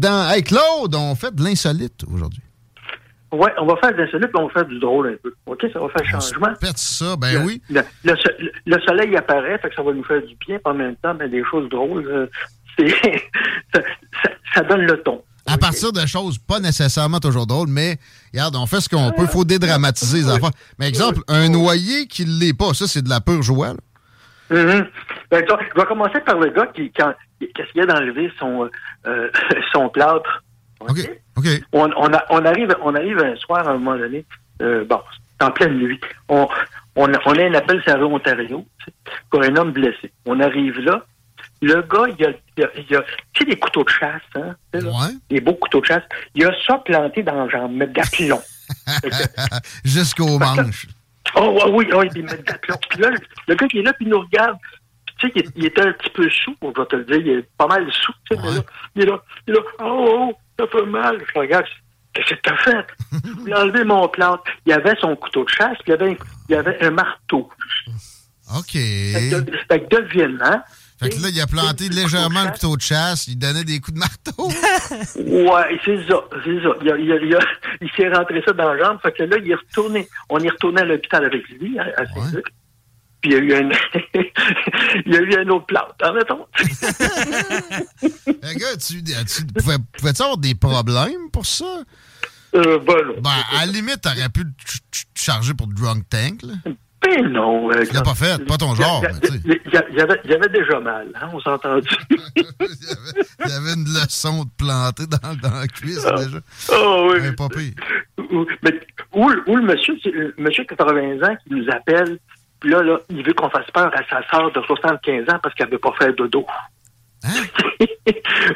Dans Hey Claude, on fait de l'insolite aujourd'hui. Oui, on va faire de l'insolite, mais on va faire du drôle un peu. OK, ça va faire changement. Faites ça, ben le, oui. Le, le, le, soleil apparaît, fait que ça va nous faire du bien, en même temps, mais des choses drôles, euh, ça, ça, ça, donne le ton. À partir de choses pas nécessairement toujours drôles, mais regarde, on fait ce qu'on peut, il faut dédramatiser les affaires. Mais exemple, un noyer qui ne l'est pas, ça c'est de la pure joie. Là. Mm -hmm. ben, je vais commencer par le gars qui, quand, qui essayait d'enlever son, euh, son plâtre. OK. OK? On, on, a, on, arrive, on arrive un soir, à un moment donné, euh, bon, c'est en pleine nuit. On, on, a, on a un appel sur Ontario pour un homme blessé. On arrive là. Le gars, il y a, il a, il a tu sais, des couteaux de chasse, hein? Ouais. Des beaux couteaux de chasse. Il a ça planté dans le jambe, mais d'aplomb. Jusqu'aux manches. Oh, oui, oui, il d'aplomb. Puis là, le gars qui est là, puis il nous regarde. Tu sais, il, il, était un petit peu sous, on va te le dire. Il est pas mal sous. Tu sais, ouais. il est là, il est là, oh, oh, ça fait mal. Je regarde, qu'est-ce que t'as fait? il a enlevé mon plante. Il avait son couteau de chasse, puis il avait, il y avait un marteau. OK. Fait que, fait que devinement, fait que là, il a planté légèrement le couteau de chasse, il donnait des coups de marteau. ouais, c'est ça, c'est ça. Il, a, il, a, il, a, il s'est rentré ça dans la jambe, fait que là, il est retourné. On est retourné à l'hôpital avec lui, à, à Saint-Luc. Puis il y a eu un, il y a eu un autre plante, hein, mettons. Gars, tu, tu pouvais, pouvais-tu avoir des problèmes pour ça? Euh, ben, non. Ben, à la limite, t'aurais pu te charger pour drunk tank, là. Ben non. Euh, tu l'as pas fait, pas ton genre. Il y, y, avait, y avait déjà mal, hein, on s'est entendu. il, y avait une leçon de planter dans, dans la cuisse ah. déjà. Oh oui. Pas pire. Mais, où, où le monsieur, le monsieur 80 ans qui nous appelle, puis là, là, il veut qu'on fasse peur à sa soeur de 75 ans parce qu'elle veut pas faire dodo. Hein? oui,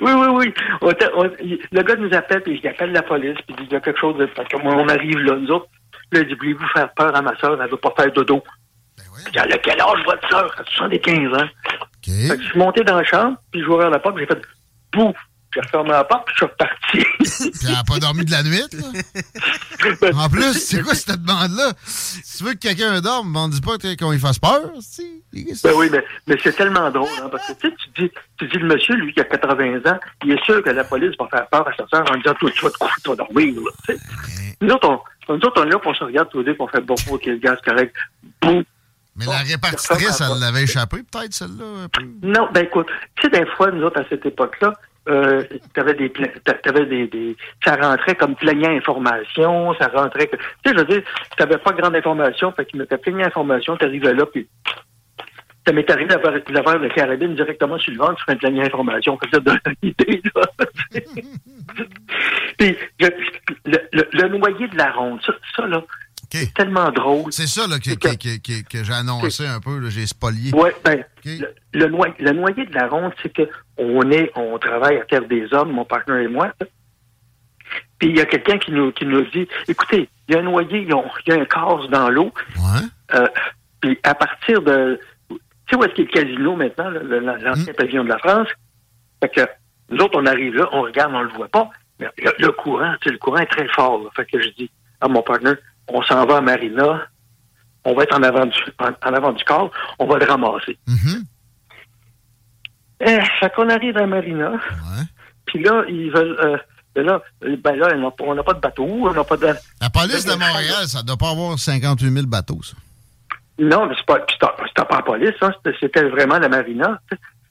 oui, oui. On, on, le gars nous appelle, puis il appelle la police, puis il dit il y a quelque chose de. Parce on arrive là, nous autres. Là, il dit Voulez-vous faire peur à ma soeur Elle veut pas faire dodo? Ben oui. Puis elle a quel âge votre soeur? Elle a 75 ans. OK. Fait que je suis monté dans la chambre, puis ouvert la porte, j'ai fait Bouh J'ai refermé la porte, puis je suis reparti. puis elle a pas dormi de la nuit, là? en plus, c'est quoi cette demande-là? Si tu veux que quelqu'un dorme, on dit pas qu'on lui fasse peur, si. Ben oui, mais, mais c'est tellement drôle, hein, parce que tu sais, tu dis, tu dis le monsieur, lui, qui a 80 ans, il est sûr que la police va faire peur à sa soeur en disant, toi, tu vas te coucher, tu vas dormir, là, tu sais. Nous autres, on, nous autres, on est là, on se regarde tous les deux, on fait, bon, ok, le gaz correct. Boum. Mais la répartitrice, elle l'avait échappé, peut-être, celle-là? Non, ben écoute, tu sais, des fois, nous autres, à cette époque-là, euh, t'avais des, t'avais des, des, ça rentrait comme plaignant information, ça rentrait que, tu sais, je veux dire, t'avais pas grande information, fait qu'ils mettaient plaignant information, t'arrivais là, puis ça m'est arrivé d'avoir d'avoir le carabine directement sur le ventre sur un plan d'information. Ça donne une idée, là. Puis, je- le, le- le noyer de la ronde, ça, ça, là, c'est tellement drôle. C'est ça là, que, que- que- que- j'ai annoncé un peu, j'ai spolié. Oui, ben, le, le noy- le noyer de la ronde, c'est que on est, on travaille à Terre des Hommes, mon partenaire et moi. Puis il y a quelqu'un qui nous, qui nous dit, écoutez, il y a un noyer, il y a, un casse dans l'eau. Euh, puis à partir de, tu sais où est-ce qu'il y a le casino maintenant, l'ancien pavillon de la France? Fait que nous autres, on arrive là, on regarde, on le voit pas. Mais le, le courant, tu sais, le courant est très fort. là. Fait que je dis à mon partenaire, on s'en va à Marina, on va être en avant du, en, en avant du corps, on va le ramasser. Eh, fait qu'on arrive à Marina. Puis là, ils veulent. euh, ben là, ben là, on n'a pas- de bateau, on n'a pas de. La police de Montréal, ça doit pas avoir 58 000 bateaux, ça. Non, mais c'est pas, c'était pas la police, hein, c'était- vraiment la marina.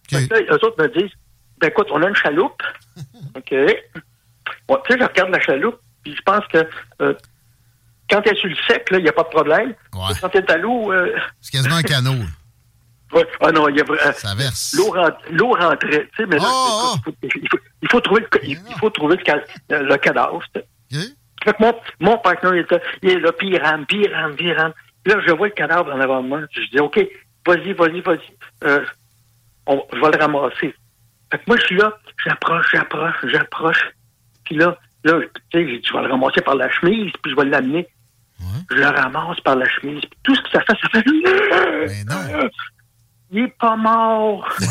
que là, eux autres me disent, ben écoute, on a une chaloupe. OK. Bon, tu sais, je regarde la chaloupe, puis je pense que euh, quand elle est sur le sec, il n'y a pas de problème. Quand elle est à l'eau, euh, C'est quasiment un canot. ouais, ah non, il y a vra- Ça verse. L'eau rent- l'eau rentrait, tu sais, mais là, il, faut, il faut- il faut trouver le, il, il faut trouver le, ca- le cadavre. sais. Fait que mon, mon partenaire, était- il est là, puis il rame, puis il rame, puis il rame. Puis là, je vois le cadavre en avant de moi. Je dis, OK, vas-y, vas-y, vas-y. Euh, on, je vais le ramasser. Fait que moi, je suis là, j'approche, j'approche, j'approche. Puis là, là, tu sais, j'ai dit, je vais le ramasser par la chemise, puis je vais l'amener. Je le ramasse par la chemise. Puis tout ce que ça fait, ça fait... Il est pas mort. Il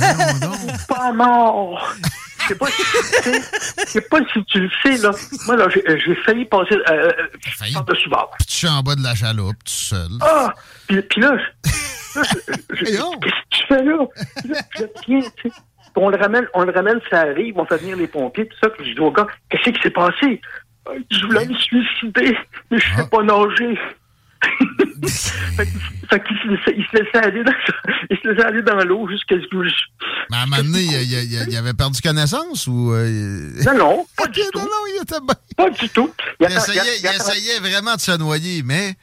est pas mort. Je sais pas, si, tu sais, je sais pas si tu le sais, là. Moi, là, j'ai failli passer euh, euh, par-dessus bord. Puis tu es en bas de la chaloupe, tout seul. Ah! Puis, puis là, qu'est-ce que tu fais là? Puis là, je tiens, tu sais. On le ramène, on le ramène, ça arrive, on fait venir les pompiers, tout ça. Puis je dis au gars, qu'est-ce qui s'est passé? Euh, Je voulais me suicider, mais je sais pas nager. fait se il se laissait aller dans, il se laissait aller dans l'eau jusqu'à ce que je... Mais à un moment donné, il, il- il- il avait perdu connaissance ou. euh, Non, non, pas du tout. Non, non, il était bien. Pas du tout. Il, attend- essayait vraiment de se noyer, mais.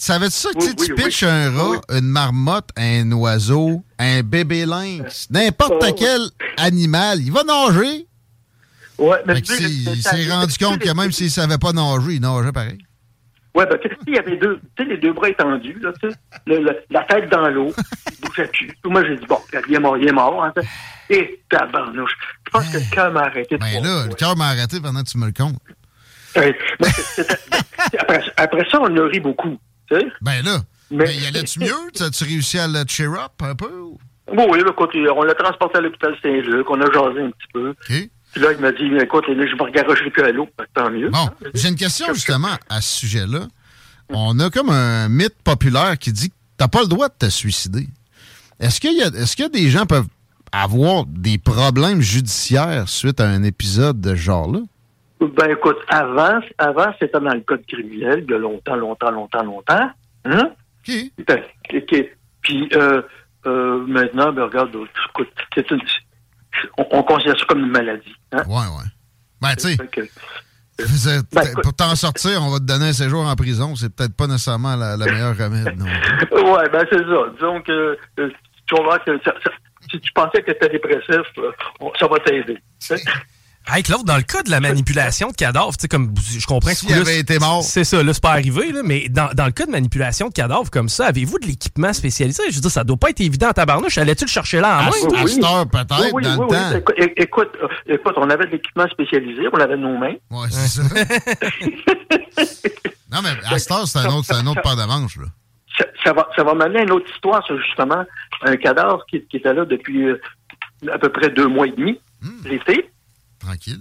Savais-tu ça que Oui, tu oui, un rat, une marmotte, un oiseau, un bébé lynx, n'importe Oh, quel animal, il va nager. Ouais, mais tu il s'est rendu compte que même s'il savait pas nager, il nageait pareil. Ouais, ben, tu sais, il y avait deux, tu sais, les deux bras étendus, là, tu sais, le- le- la tête dans l'eau, il bougeait plus. Moi, j'ai dit, bon, il est mort, il est mort, hein. Et tabarnouche. Je pense que le cœur m'a arrêté Ben là, le cœur m'a arrêté pendant que tu me le comptes. Ouais, après ça, on a ri beaucoup, tu sais? Ben là, Mais- ben, y allait-tu mieux? T'as-tu réussi à le cheer up un peu? ou? Bon, oui, là, écoute, on l'a transporté à l'hôpital Saint-Luc, on a jasé un petit peu. Puis là, il m'a dit, écoute, là, je me regarocherai plus à l'eau, Ben, tant mieux. Bon, j'ai une question justement à ce sujet-là. On a comme un mythe populaire qui dit que t'as pas le droit de te suicider. Est-ce qu'il y a, est-ce que des gens peuvent avoir des problèmes judiciaires suite à un épisode de ce genre-là? Ben écoute, avant, avant c'était dans le code criminel, il y a longtemps, longtemps, longtemps, longtemps. Hein? Ben, OK. Puis euh, euh, maintenant, ben regarde, écoute, c'est une, on, on considère ça comme une maladie. Hein? Ouais, ouais. Ben, tu sais, Ben, pour t'en sortir, on va te donner un séjour en prison. C'est peut-être pas nécessairement la, la meilleure remède, non? ouais, ben c'est ça. Disons que euh, tu vas voir que ça- ça- si tu pensais que tu étais dépressif, euh, ça va t'aider. Hey, Claude, dans le cas de la manipulation de cadavres, tu sais, comme je comprends que coup-là, avait été mort. C'est ça, là, c'est pas arrivé, là, mais dans, dans le cas de manipulation de cadavres comme ça, avez-vous de l'équipement spécialisé? Je veux dire, ça doit pas être évident à tabarnouche. Allais-tu le chercher là en main? À cette heure, peut-être, Oui, oui, dans oui, le oui. temps. Écoute, euh, écoute, on avait de l'équipement spécialisé, on avait nos mains. Ouais, c'est ça. non, mais à cette heure, c'est un autre, c'est un autre paire de manches, là. ça, ça va, ça va m'amener à une autre histoire, ça, justement. Un cadavre qui, qui était là depuis euh, à peu près deux mois et demi, l'été. Tranquille.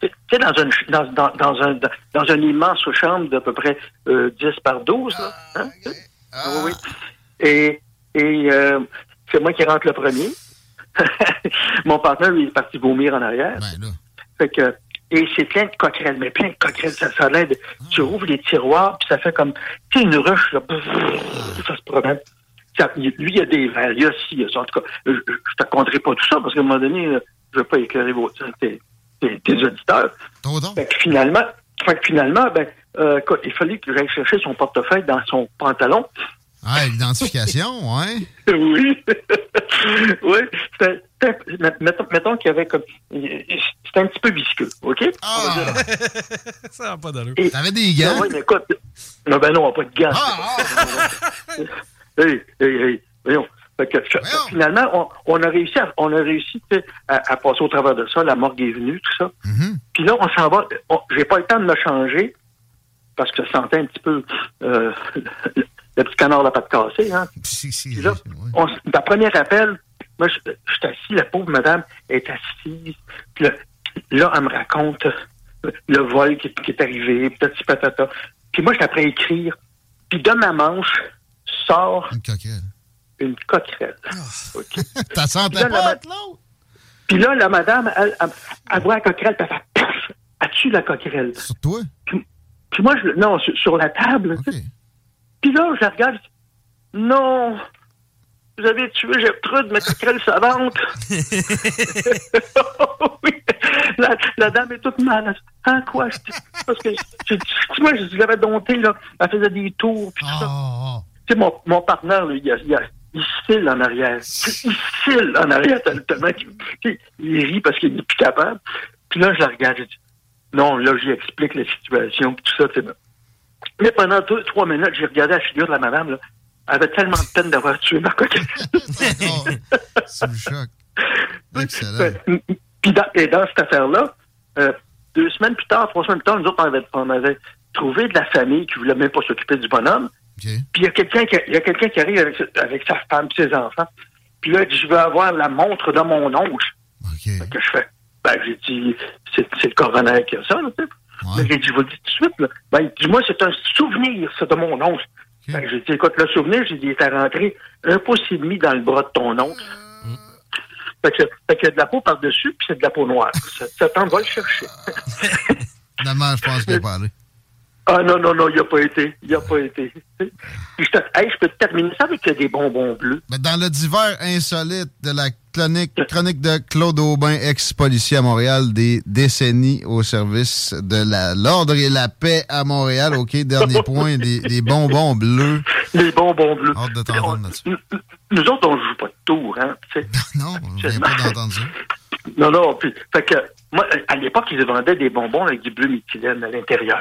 Tu sais, dans, une, dans, dans, dans, un, dans, une immense chambre d'à peu près euh, 10 par 12. Là, hein? Oui, oui. Et, et euh, c'est moi qui rentre le premier. Mon partenaire, lui, est parti vomir en arrière. Fait que, et c'est plein de coquerelles, mais plein de coquerelles. Ça, ça l'aide. Tu rouvres les tiroirs, puis ça fait comme, tu sais, une ruche, là, ça se promène. Ça- lui, il y a des verres, il y a ci, il y a ça. En tout cas, je, je te raconterai pas tout ça, parce qu'à un moment donné, euh, je veux pas éclairer vos, tes, tes, tes auditeurs. Fait que finalement, fait que finalement, ben, euh, il fallait que j'aille chercher son portefeuille dans son pantalon. Ah, l'identification, ouais. oui. oui. C'était- Mettons, mettons qu'il y avait comme. C'était un petit peu visqueux, OK? Ah! Ça n'a pas d'allure. T'avais des gants? Ah oui, mais écoute. Non, ben non, pas de gants. Ah, hey, hey, hey, voyons. Fait que, finalement, on, on a réussi, à, on a réussi à, à passer au travers de ça. La morgue est venue, tout ça. Puis là, on s'en va. J'ai pas le temps de me changer parce que je sentais un petit peu euh, le, le petit canard la patte cassée. Hein. Puis là, on dans le premier appel, moi, je, je suis assis, la pauvre madame est assise. Puis là, là, elle me raconte le vol qui, qui est arrivé, petit patata. Puis moi, je après à écrire. Puis de ma manche sort une. Une coquerelle. OK. T'as senti la ma- Puis là, la madame, elle, elle, elle voit la coquerelle, puis elle fait paf! Elle tue la coquerelle. Sur toi? Puis, puis moi, je, non, sur, sur la table. Puis là, je la regarde, je dis, non, vous avez tué Gertrude, ma coquerelle savante. oui. La, la dame est toute mal. Hein, quoi? Je Parce que, je dis, moi, je l'avais dompté, là. Elle faisait des tours, puis tout ça. Tu sais, mon, mon partenaire, là, il, a, il, a, il cille en arrière. Il cille en arrière tel- tellement qu'il il rit parce qu'il n'est plus capable. Puis là, je la regarde, je dis, non, là, j'y explique la situation, puis tout ça, c'est bon. Mais pendant deux, trois minutes, j'ai regardé la figure de la madame, là. Elle avait tellement de peine d'avoir tué ma coquille. C'est choc. Excellent. Euh, Puis dans, et dans cette affaire-là, euh, deux semaines plus tard, trois semaines plus tard, nous autres, on avait, on avait trouvé de la famille qui voulait même pas s'occuper du bonhomme. Puis il y a quelqu'un qui, y a quelqu'un qui arrive avec, sa- avec sa femme et ses enfants. Puis là, il dit, je veux avoir la montre de mon oncle. Fait que je fais, ben, j'ai dit, c'est, le coroner qui a ça, là, tu sais. Mais j'ai dit, je vous le dis tout de suite, là. Ben, il dit, moi, c'est un souvenir, ça, de mon oncle. Que j'ai dit, écoute, le souvenir, j'ai dit, il est rentré un pouce et demi dans le bras de ton oncle. Fait que, fait qu'il y a de la peau par-dessus, puis c'est de la peau noire. Ça, ça t'en va le chercher. Finalement, je pense qu'il a parlé. Ah non, non, non, il n'a pas été. Il n'a pas été. Puis je, te- hey, je peux te terminer ça avec des bonbons bleus. Mais dans le divers insolite de la chronique, chronique de Claude Aubin, ex-policier à Montréal, des décennies au service de l'ordre et la paix à Montréal. OK, dernier point, des, des bonbons bleus. Les bonbons bleus. Hâte de t'entendre là-dessus. Nous, autres, on ne joue pas de tour, hein. Non, je viens pas d'entendre ça. Non, non, puis, fait que, moi, à l'époque, ils vendaient des bonbons avec du bleu méthylène à l'intérieur.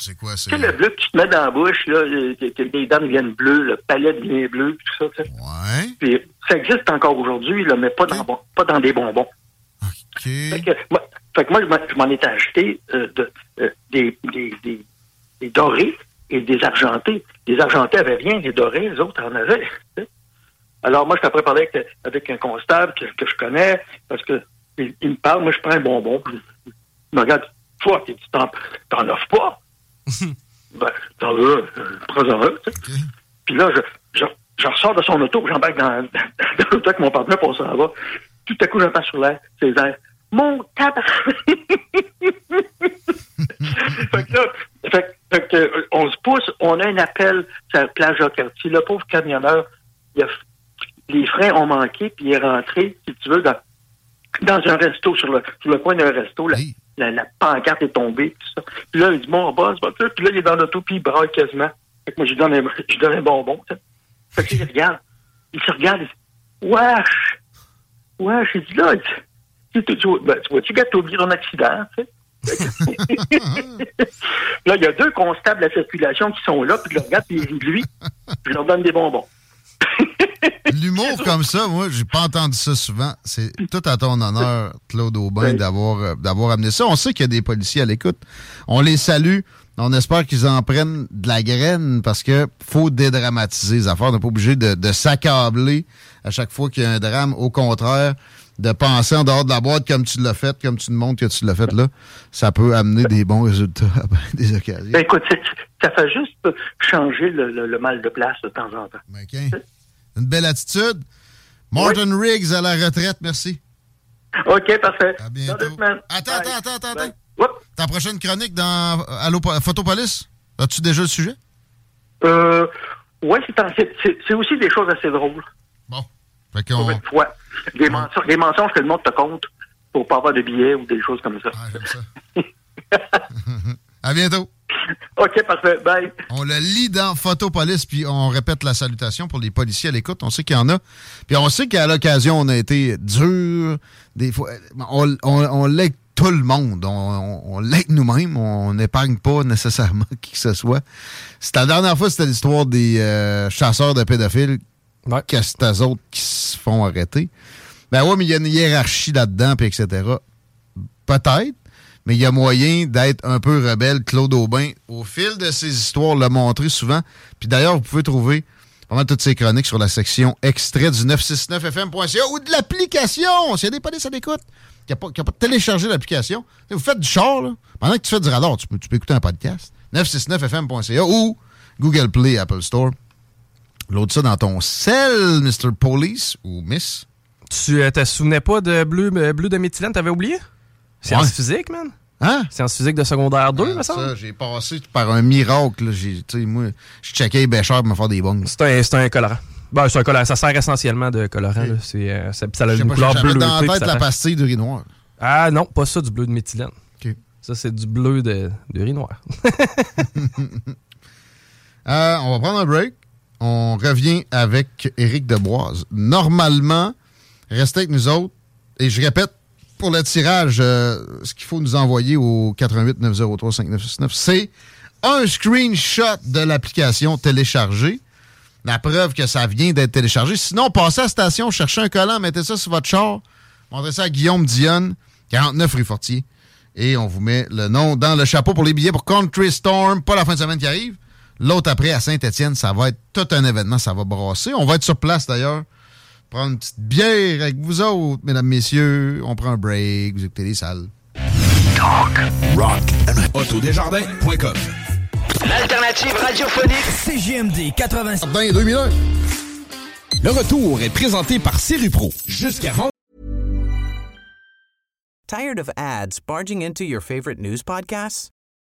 C'est quoi, c'est... Tu sais, le bleu que tu te mets dans la bouche, là, euh, que, les dents deviennent bleues, le palais devient bleu, tout ça. Ouais. Puis, ça existe encore aujourd'hui, là, mais pas dans, bon- pas dans des bonbons. Fait que, moi, fait que moi, je m'en- étais acheté euh, de, euh, des, des, des, des dorés et des argentés. Les argentés avaient rien, les dorés, les autres en avaient. Alors, moi, je t'ai parlé avec, avec un constable que, que je connais, parce que il, il me parle, moi, je prends un bonbon, il me regarde, toi, tu t'en, t'en offres pas? Ben, t'en veux, prends-en un, tu sais. Puis là, je, je, je ressors de son auto, j'embarque dans, dans, l'auto avec mon partenaire, on s'en va. Tout à coup, j'entends sur l'air, ses airs, mon tabac! fait que là, fait, fait que, euh, on se pousse, on a un appel sur la plage au quartier. Le pauvre camionneur, il a, les freins ont manqué, puis il est rentré, si tu veux, dans, dans un resto, sur le, sur le coin d'un resto. La, la, pancarte est tombée, tout ça. Puis là, il dit, mon boss, va Puis là, il est dans l'auto, puis il braille quasiment. Fait que moi, je lui donne un, je donne bonbon. Fait que il regarde. Il se regarde, il dit, wesh! Wesh, il dit, là, tu, tu, ben, tu vois-tu, gars, t'as oublié ton accident, là, il y a deux constables de la circulation qui sont là, puis je le regarde, puis ils lui. Je leur donne des bonbons. L'humour comme ça, moi, j'ai pas entendu ça souvent. C'est tout à ton honneur, Claude Aubin, d'avoir euh, d'avoir amené ça. On sait qu'il y a des policiers à l'écoute. On les salue. On espère qu'ils en prennent de la graine parce que faut dédramatiser les affaires. On n'est pas obligé de, de s'accabler à chaque fois qu'il y a un drame. Au contraire, de penser en dehors de la boîte comme tu l'as fait, comme tu nous montres que tu l'as fait là, ça peut amener des bons résultats à des occasions. Ben, écoute, ça fait juste changer le, le- le mal de place de temps en temps. Une belle attitude. Martin Riggs à la retraite, merci. OK, parfait. À bientôt. Attends, attends, attends, attends. Bye. Ta prochaine chronique dans Allo Photopolis, as-tu déjà le sujet? Euh, ouais, c'est aussi des choses assez drôles. Fait Pour qu'on... Des, mensonges, des mensonges que le monde te compte pour pas avoir de billets ou des choses comme ça. À bientôt. OK, parfait. Bye. On le lit dans Photopolis, puis on répète la salutation pour les policiers à l'écoute. On sait qu'il y en a. Puis on sait qu'à l'occasion, on a été dur. Des fois, on, on, tout le monde. On, on, nous-mêmes. On n'épargne pas nécessairement qui que ce soit. C'était la dernière fois, c'était l'histoire des euh, chasseurs de pédophiles. Ouais. Que c'est eux autres qui se font arrêter? Ben ouais, mais il y a une hiérarchie là-dedans, puis etc. Peut-être mais il y a moyen d'être un peu rebelle. Claude Aubin, au fil de ses histoires, l'a montré souvent. Puis d'ailleurs, vous pouvez trouver vraiment toutes ces chroniques sur la section extrait du 969fm.ca ou de l'application. S'il y a des polices à l'écoute qui n'ont pas, pas téléchargé l'application, vous faites du char, là. pendant que tu fais du radar, tu peux, tu peux écouter un podcast. 969fm.ca ou Google Play, Apple Store. L'autre ça dans ton sel, Mr. Police ou Miss? Tu euh, te souvenais pas de bleu, euh, bleu de méthylène, t'avais oublié? Sciences Ouais. physiques, man? Hein? Sciences physiques de secondaire 2, Ah, me semble? ça, j'ai passé par un miracle. là. J'ai, tu sais, moi, je checkais les bêcheurs pour me faire des bongs. C'est un, c'est un colorant. Ben, c'est un colorant. Ça sert essentiellement de colorant. C'est, euh, ça, ça a une pas, couleur bleue. dans la tête la pastille de riz noir. Ah non, pas ça, du bleu de méthylène. Ça, c'est du bleu de, de riz noir. Euh, on va prendre un break. On revient avec Éric Deboise. Normalement, restez avec nous autres. Et je répète, pour le tirage, euh, ce qu'il faut nous envoyer au 88 903 5969, c'est un screenshot de l'application téléchargée. La preuve que ça vient d'être téléchargé. Sinon, passez à la station, cherchez un collant, mettez ça sur votre char, montrez ça à Guillaume Dionne, 49 rue Fortier. Et on vous met le nom dans le chapeau pour les billets pour Country Storm, pas la fin de semaine qui arrive. L'autre après à Saint-Étienne, ça va être tout un événement, ça va brasser. On va être sur place d'ailleurs. Prendre une petite bière avec vous autres, mesdames, messieurs. On prend un break, vous écoutez les salles. Rock. Autodesjardins.com L'alternative radiophonique CGMD 80. Dans 2001. Le retour est présenté par Serupro. Jusqu'à. Tired of ads barging into your favorite news podcasts?